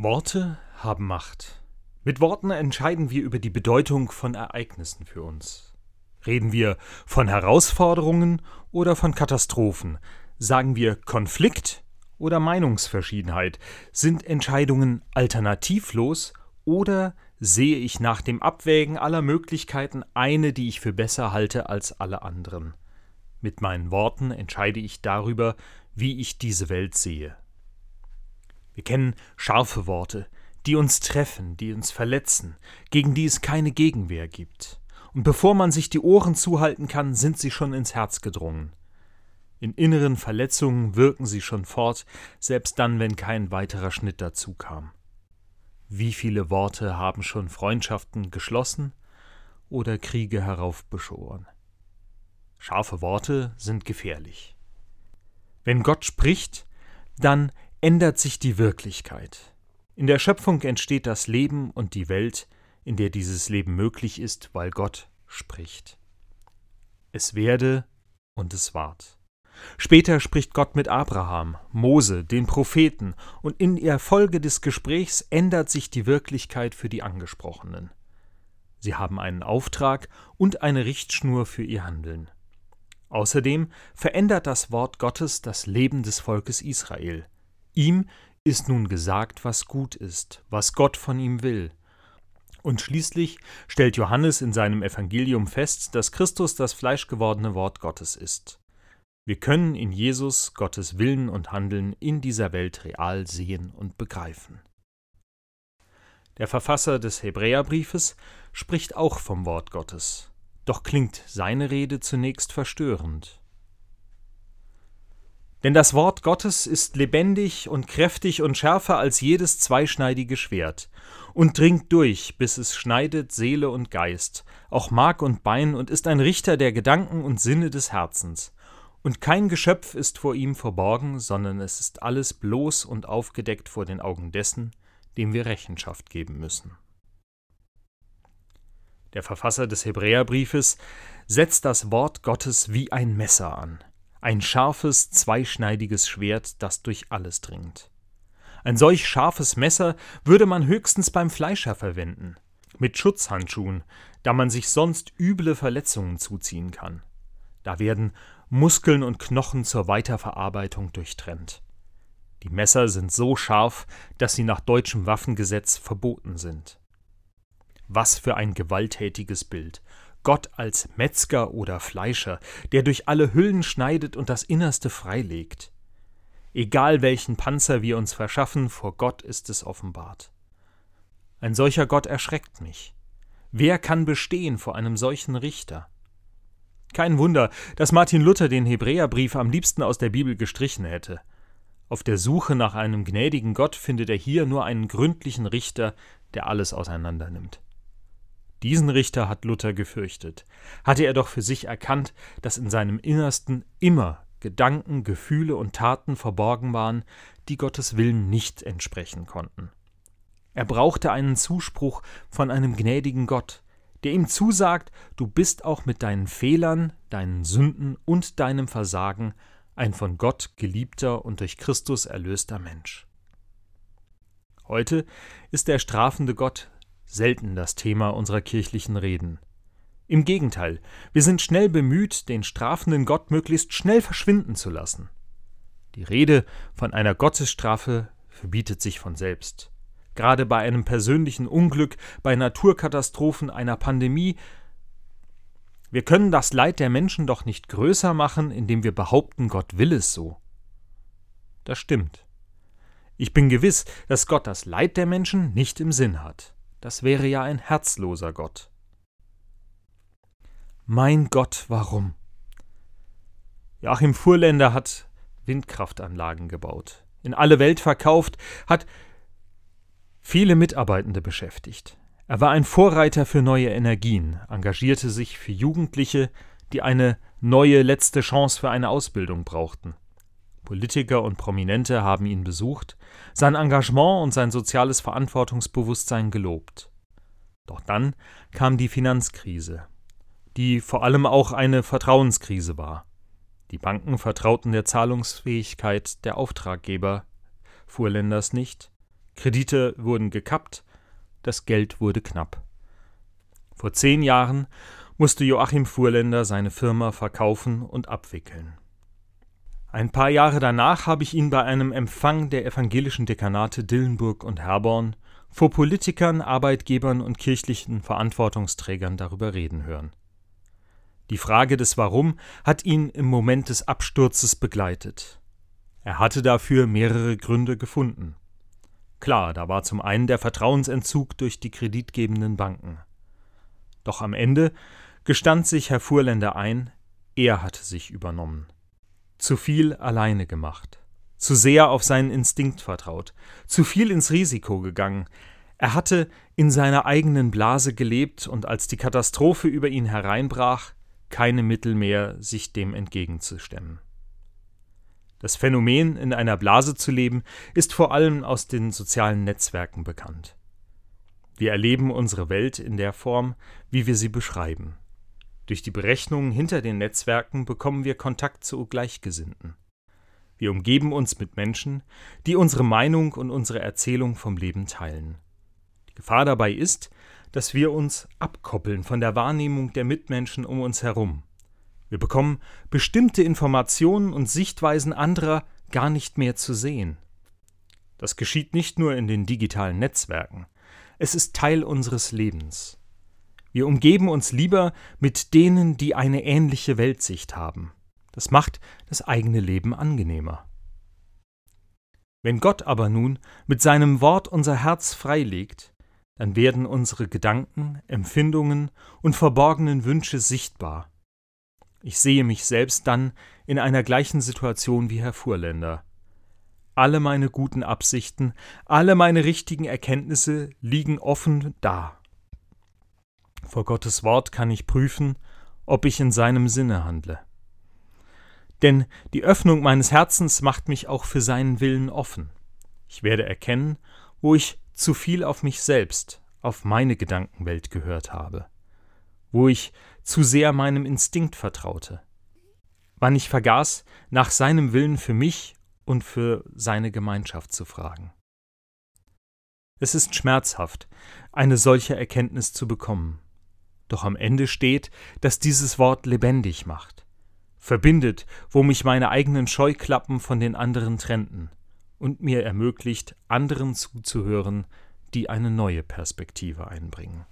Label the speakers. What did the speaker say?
Speaker 1: Worte haben Macht. Mit Worten entscheiden wir über die Bedeutung von Ereignissen für uns. Reden wir von Herausforderungen oder von Katastrophen? Sagen wir Konflikt oder Meinungsverschiedenheit? Sind Entscheidungen alternativlos oder sehe ich nach dem Abwägen aller Möglichkeiten eine, die ich für besser halte als alle anderen? Mit meinen Worten entscheide ich darüber, wie ich diese Welt sehe. Wir kennen scharfe Worte, die uns treffen, die uns verletzen, gegen die es keine Gegenwehr gibt. Und bevor man sich die Ohren zuhalten kann, sind sie schon ins Herz gedrungen. In inneren Verletzungen wirken sie schon fort, selbst dann, wenn kein weiterer Schnitt dazu kam. Wie viele Worte haben schon Freundschaften geschlossen oder Kriege heraufbeschworen? Scharfe Worte sind gefährlich. Wenn Gott spricht, dann ändert sich die Wirklichkeit. In der Schöpfung entsteht das Leben und die Welt, in der dieses Leben möglich ist, weil Gott spricht. Es werde und es ward. Später spricht Gott mit Abraham, Mose, den Propheten, und in der Folge des Gesprächs ändert sich die Wirklichkeit für die Angesprochenen. Sie haben einen Auftrag und eine Richtschnur für ihr Handeln. Außerdem verändert das Wort Gottes das Leben des Volkes Israel. Ihm ist nun gesagt, was gut ist, was Gott von ihm will. Und schließlich stellt Johannes in seinem Evangelium fest, dass Christus das fleischgewordene Wort Gottes ist. Wir können in Jesus Gottes Willen und Handeln in dieser Welt real sehen und begreifen. Der Verfasser des Hebräerbriefes spricht auch vom Wort Gottes. Doch klingt seine Rede zunächst verstörend. Denn das Wort Gottes ist lebendig und kräftig und schärfer als jedes zweischneidige Schwert und dringt durch, bis es schneidet Seele und Geist, auch Mark und Bein und ist ein Richter der Gedanken und Sinne des Herzens. Und kein Geschöpf ist vor ihm verborgen, sondern es ist alles bloß und aufgedeckt vor den Augen dessen, dem wir Rechenschaft geben müssen. Der Verfasser des Hebräerbriefes setzt das Wort Gottes wie ein Messer an, ein scharfes, zweischneidiges Schwert, das durch alles dringt. Ein solch scharfes Messer würde man höchstens beim Fleischer verwenden, mit Schutzhandschuhen, da man sich sonst üble Verletzungen zuziehen kann. Da werden Muskeln und Knochen zur Weiterverarbeitung durchtrennt. Die Messer sind so scharf, dass sie nach deutschem Waffengesetz verboten sind. Was für ein gewalttätiges Bild. Gott als Metzger oder Fleischer, der durch alle Hüllen schneidet und das Innerste freilegt. Egal welchen Panzer wir uns verschaffen, vor Gott ist es offenbart. Ein solcher Gott erschreckt mich. Wer kann bestehen vor einem solchen Richter? Kein Wunder, dass Martin Luther den Hebräerbrief am liebsten aus der Bibel gestrichen hätte. Auf der Suche nach einem gnädigen Gott findet er hier nur einen gründlichen Richter, der alles auseinandernimmt. Diesen Richter hat Luther gefürchtet. Hatte er doch für sich erkannt, dass in seinem Innersten immer Gedanken, Gefühle und Taten verborgen waren, die Gottes Willen nicht entsprechen konnten. Er brauchte einen Zuspruch von einem gnädigen Gott, der ihm zusagt, du bist auch mit deinen Fehlern, deinen Sünden und deinem Versagen ein von Gott geliebter und durch Christus erlöster Mensch. Heute ist der strafende Gott selten das Thema unserer kirchlichen Reden. Im Gegenteil, wir sind schnell bemüht, den strafenden Gott möglichst schnell verschwinden zu lassen. Die Rede von einer Gottesstrafe verbietet sich von selbst. Gerade bei einem persönlichen Unglück, bei Naturkatastrophen, einer Pandemie. Wir können das Leid der Menschen doch nicht größer machen, indem wir behaupten, Gott will es so. Das stimmt. Ich bin gewiss, dass Gott das Leid der Menschen nicht im Sinn hat. Das wäre ja ein herzloser Gott. Mein Gott, warum? Joachim Fuhrländer hat Windkraftanlagen gebaut, in alle Welt verkauft, hat viele Mitarbeitende beschäftigt. Er war ein Vorreiter für neue Energien, engagierte sich für Jugendliche, die eine neue letzte Chance für eine Ausbildung brauchten. Politiker und Prominente haben ihn besucht, sein Engagement und sein soziales Verantwortungsbewusstsein gelobt. Doch dann kam die Finanzkrise, die vor allem auch eine Vertrauenskrise war. Die Banken vertrauten der Zahlungsfähigkeit der Auftraggeber Fuhrländers nicht, Kredite wurden gekappt, das Geld wurde knapp. Vor zehn Jahren musste Joachim Fuhrländer seine Firma verkaufen und abwickeln. Ein paar Jahre danach habe ich ihn bei einem Empfang der evangelischen Dekanate Dillenburg und Herborn vor Politikern, Arbeitgebern und kirchlichen Verantwortungsträgern darüber reden hören. Die Frage des Warum hat ihn im Moment des Absturzes begleitet. Er hatte dafür mehrere Gründe gefunden. Klar, da war zum einen der Vertrauensentzug durch die kreditgebenden Banken. Doch am Ende gestand sich Herr Fuhrländer ein, er hatte sich übernommen. Zu viel alleine gemacht, zu sehr auf seinen Instinkt vertraut, zu viel ins Risiko gegangen. Er hatte in seiner eigenen Blase gelebt und als die Katastrophe über ihn hereinbrach, keine Mittel mehr, sich dem entgegenzustemmen. Das Phänomen, in einer Blase zu leben, ist vor allem aus den sozialen Netzwerken bekannt. Wir erleben unsere Welt in der Form, wie wir sie beschreiben. Durch die Berechnungen hinter den Netzwerken bekommen wir Kontakt zu Gleichgesinnten. Wir umgeben uns mit Menschen, die unsere Meinung und unsere Erzählung vom Leben teilen. Die Gefahr dabei ist, dass wir uns abkoppeln von der Wahrnehmung der Mitmenschen um uns herum. Wir bekommen bestimmte Informationen und Sichtweisen anderer gar nicht mehr zu sehen. Das geschieht nicht nur in den digitalen Netzwerken, es ist Teil unseres Lebens. Wir umgeben uns lieber mit denen, die eine ähnliche Weltsicht haben. Das macht das eigene Leben angenehmer. Wenn Gott aber nun mit seinem Wort unser Herz freilegt, dann werden unsere Gedanken, Empfindungen und verborgenen Wünsche sichtbar. Ich sehe mich selbst dann in einer gleichen Situation wie Herr Fuhrländer. Alle meine guten Absichten, alle meine richtigen Erkenntnisse liegen offen da. Vor Gottes Wort kann ich prüfen, ob ich in seinem Sinne handle. Denn die Öffnung meines Herzens macht mich auch für seinen Willen offen. Ich werde erkennen, wo ich zu viel auf mich selbst, auf meine Gedankenwelt gehört habe, wo ich zu sehr meinem Instinkt vertraute, wann ich vergaß, nach seinem Willen für mich und für seine Gemeinschaft zu fragen. Es ist schmerzhaft, eine solche Erkenntnis zu bekommen. Doch am Ende steht, dass dieses Wort lebendig macht, verbindet, wo mich meine eigenen Scheuklappen von den anderen trennten und mir ermöglicht, anderen zuzuhören, die eine neue Perspektive einbringen.